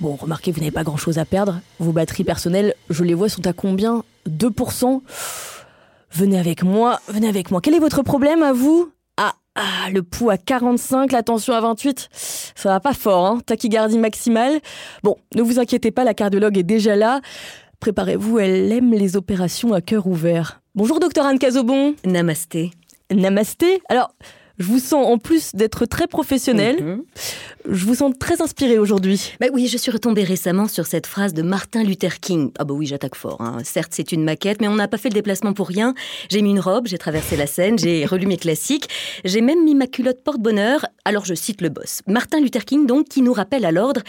Bon, remarquez, vous n'avez pas grand-chose à perdre. Vos batteries personnelles, je les vois, sont à combien? 2% Venez avec moi, venez avec moi. Quel est votre problème à vous? Ah, ah, le pouls à 45, la tension à 28. Ça va pas fort, hein Tachycardie maximale. Bon, ne vous inquiétez pas, la cardiologue est déjà là. Préparez-vous, elle aime les opérations à cœur ouvert. Bonjour, docteur Anne Cazobon. Namasté. Namasté? Alors, je vous sens, en plus d'être très professionnel, Mhm. je vous sens très inspiré aujourd'hui. Bah oui, je suis retombée récemment sur cette phrase de Martin Luther King. Ah bah oui, j'attaque fort. hein. Certes, c'est une maquette, mais on n'a pas fait le déplacement pour rien. J'ai mis une robe, j'ai traversé la Seine, j'ai relu mes classiques, j'ai même mis ma culotte porte-bonheur. Alors je cite le boss. Martin Luther King, donc, qui nous rappelle à l'ordre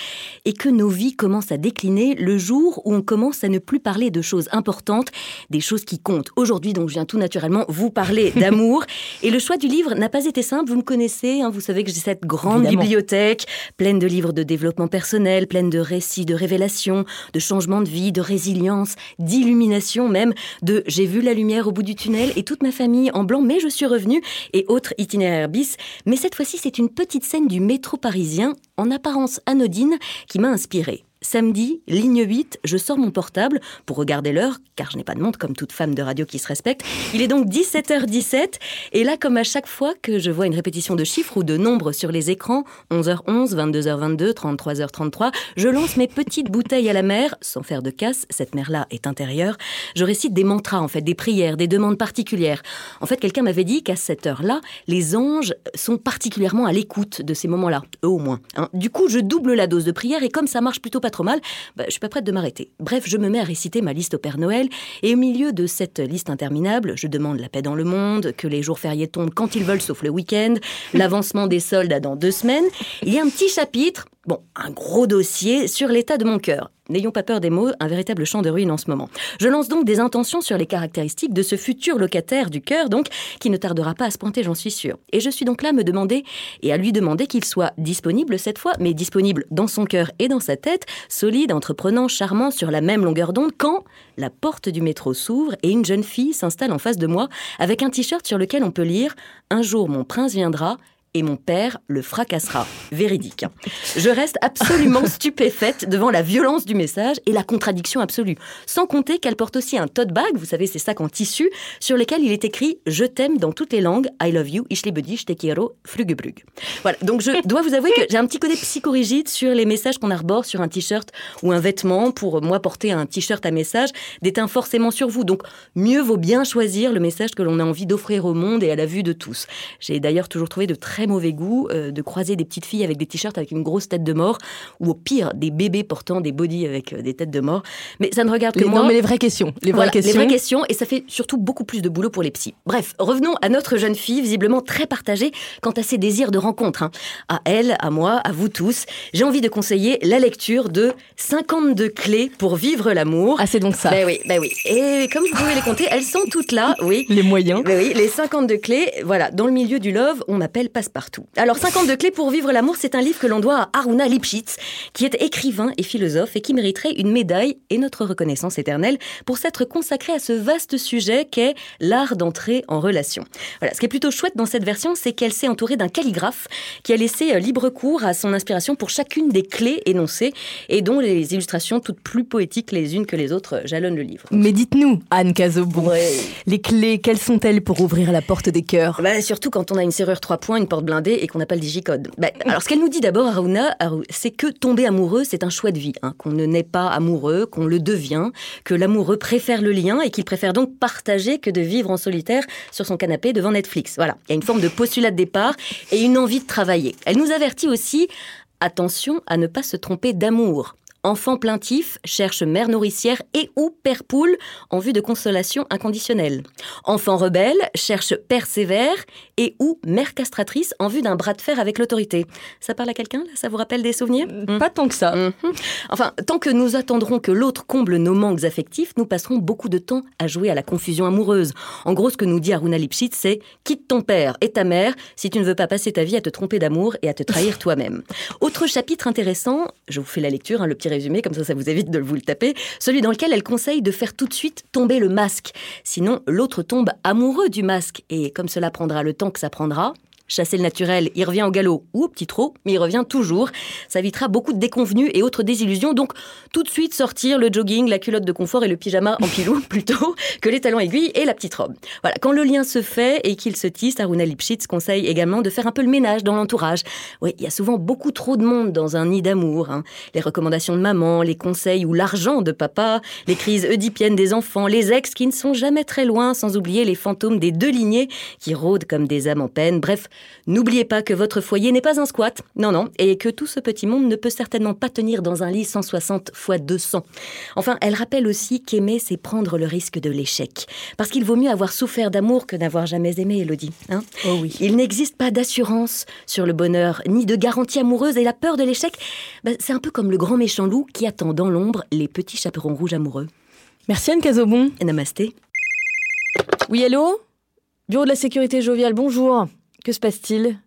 et que nos vies commencent à décliner le jour où on commence à ne plus parler de choses importantes, des choses qui comptent. Aujourd'hui, donc, je viens tout naturellement vous parler d'amour. et le choix du livre n'a pas été simple. Vous me connaissez, hein, vous savez que j'ai cette grande Évidemment. bibliothèque pleine de livres de développement personnel, pleine de récits, de révélations, de changements de vie, de résilience, d'illumination même, de j'ai vu la lumière au bout du tunnel et toute ma famille en blanc, mais je suis revenue et autres itinéraires bis. Mais cette fois-ci, c'est une petite scène du métro parisien, en apparence anodine, qui m'a inspirée. Samedi, ligne 8, je sors mon portable pour regarder l'heure, car je n'ai pas de montre comme toute femme de radio qui se respecte. Il est donc 17h17, et là, comme à chaque fois que je vois une répétition de chiffres ou de nombres sur les écrans, 11h11, 22h22, 33h33, je lance mes petites bouteilles à la mer, sans faire de casse, cette mer-là est intérieure. Je récite des mantras, en fait, des prières, des demandes particulières. En fait, quelqu'un m'avait dit qu'à cette heure-là, les anges sont particulièrement à l'écoute de ces moments-là, eux au moins. hein. Du coup, je double la dose de prière et comme ça marche plutôt pas trop mal, bah, je suis pas prête de m'arrêter. Bref, je me mets à réciter ma liste au Père Noël et au milieu de cette liste interminable, je demande la paix dans le monde, que les jours fériés tombent quand ils veulent sauf le week-end, l'avancement des soldes dans deux semaines. Il y a un petit chapitre, bon, un gros dossier sur l'état de mon cœur. N'ayons pas peur des mots, un véritable champ de ruines en ce moment. Je lance donc des intentions sur les caractéristiques de ce futur locataire du cœur, donc, qui ne tardera pas à se pointer, j'en suis sûre. Et je suis donc là à me demander, et à lui demander qu'il soit disponible cette fois, mais disponible dans son cœur et dans sa tête, solide, entreprenant, charmant, sur la même longueur d'onde, quand la porte du métro s'ouvre et une jeune fille s'installe en face de moi avec un t-shirt sur lequel on peut lire Un jour mon prince viendra et mon père le fracassera. Véridique. hein. Je reste absolument stupéfaite devant la violence du message et la contradiction absolue. Sans compter qu'elle porte aussi un tote bag, vous savez, ces sacs en tissu, sur lesquels il est écrit Je t'aime dans toutes les langues, I love you, ich liebe dich, te quiero, frugebrug. Voilà, donc je dois vous avouer que j'ai un petit côté psychorigide sur les messages qu'on arbore sur un t-shirt ou un vêtement. Pour moi, porter un t-shirt à message déteint forcément sur vous. Donc, mieux vaut bien choisir le message que l'on a envie d'offrir au monde et à la vue de tous. J'ai d'ailleurs toujours trouvé de très mauvais goût euh, de croiser des petites filles avec des t-shirts avec une grosse tête de mort, ou au pire, des bébés portant des bodys avec euh, des têtes de mort. Mais ça ne regarde que Les- moi. non, mais les vraies questions. Les vraies Voilà, questions. les vraies questions, et ça fait surtout beaucoup plus de boulot pour les psys. Bref, revenons à notre jeune fille, visiblement très partagée quant à ses désirs de rencontre. hein. À elle, à moi, à vous tous, j'ai envie de conseiller la lecture de 52 clés pour vivre l'amour. Ah, c'est donc ça. Ben oui, ben oui. Et comme vous pouvez les compter, elles sont toutes là, oui. Les moyens. Ben oui, les 52 clés, voilà, dans le milieu du love, on m'appelle passe-partout. Alors, 52 clés pour vivre l'amour, c'est un livre que l'on doit à Aruna Lipschitz, qui est écrivain et philosophe et qui mériterait une médaille et notre reconnaissance éternelle pour s'être consacré à ce vaste sujet qu'est l'art d'entrer en relation. Voilà, ce qui est plutôt chouette dans cette version, c'est qu'elle s'est entourée d'un calligraphe qui a laissé euh, libre cours à son inspiration pour chacune des clés énoncées et dont les illustrations toutes plus poétiques les unes que les autres jalonnent le livre. Mais dites-nous, Anne Cazobon, Ouais. les clés, quelles sont-elles pour ouvrir la porte des cœurs? Bah, surtout quand on a une serrure 3 points, une porte blindée et qu'on n'a pas le digicode. Bah, alors, ce qu'elle nous dit d'abord, Aruna, Aru- c'est que tomber amoureux, c'est un choix de vie. hein, qu'on ne naît pas amoureux, qu'on le devient, que l'amoureux préfère le lien et qu'il préfère donc partager que de vivre en solitaire sur son canapé devant Netflix. Voilà. Il y a une forme de postulat de départ et une envie de travailler. Elle nous avertit aussi attention à ne pas se tromper d'amour. Enfant plaintif cherche mère nourricière et ou père poule en vue de consolation inconditionnelle. Enfant rebelle cherche père sévère et ou mère castratrice en vue d'un bras de fer avec l'autorité. Ça parle à quelqu'un là? Ça vous rappelle des souvenirs? Hmm. Pas tant que ça. Mhm. Enfin, tant que nous attendrons que l'autre comble nos manques affectifs, nous passerons beaucoup de temps à jouer à la confusion amoureuse. En gros, ce que nous dit Aruna Lipschitz, c'est quitte ton père et ta mère si tu ne veux pas passer ta vie à te tromper d'amour et à te trahir toi-même. Autre chapitre intéressant, je vous fais la lecture, hein, le petit résumé, comme ça, ça vous évite de vous le taper, celui dans lequel elle conseille de faire tout de suite tomber le masque. Sinon, l'autre tombe amoureux du masque et comme cela prendra le temps que ça prendra, chasser le naturel, il revient au galop ou au petit trot, mais il revient toujours. Ça évitera beaucoup de déconvenues et autres désillusions. Donc, tout de suite sortir le jogging, la culotte de confort et le pyjama en pilou plutôt que les talons aiguilles et la petite robe. Voilà, quand le lien se fait et qu'il se tisse, Aruna Lipschitz conseille également de faire un peu le ménage dans l'entourage. Oui, il y a souvent beaucoup trop de monde dans un nid d'amour. Hein. Les recommandations de maman, les conseils ou l'argent de papa, les crises oedipiennes des enfants, les ex qui ne sont jamais très loin, sans oublier les fantômes des deux lignées qui rôdent comme des âmes en peine. Bref, n'oubliez pas que votre foyer n'est pas un squat. Non, non, et que tout ce petit monde ne peut certainement pas tenir dans un lit 160 x 200. Enfin, elle rappelle aussi qu'aimer, c'est prendre le risque de l'échec. Parce qu'il vaut mieux avoir souffert d'amour que n'avoir jamais aimé, Elodie. Hein oh oui. Il n'existe pas d'assurance sur le bonheur, ni de garantie amoureuse, et la peur de l'échec, bah, c'est un peu comme le grand méchant loup qui attend dans l'ombre les petits chaperons rouges amoureux. Merci Anne Cazobon. Namasté. Oui, allô? Bureau de la sécurité joviale, bonjour. Que se passe-t-il?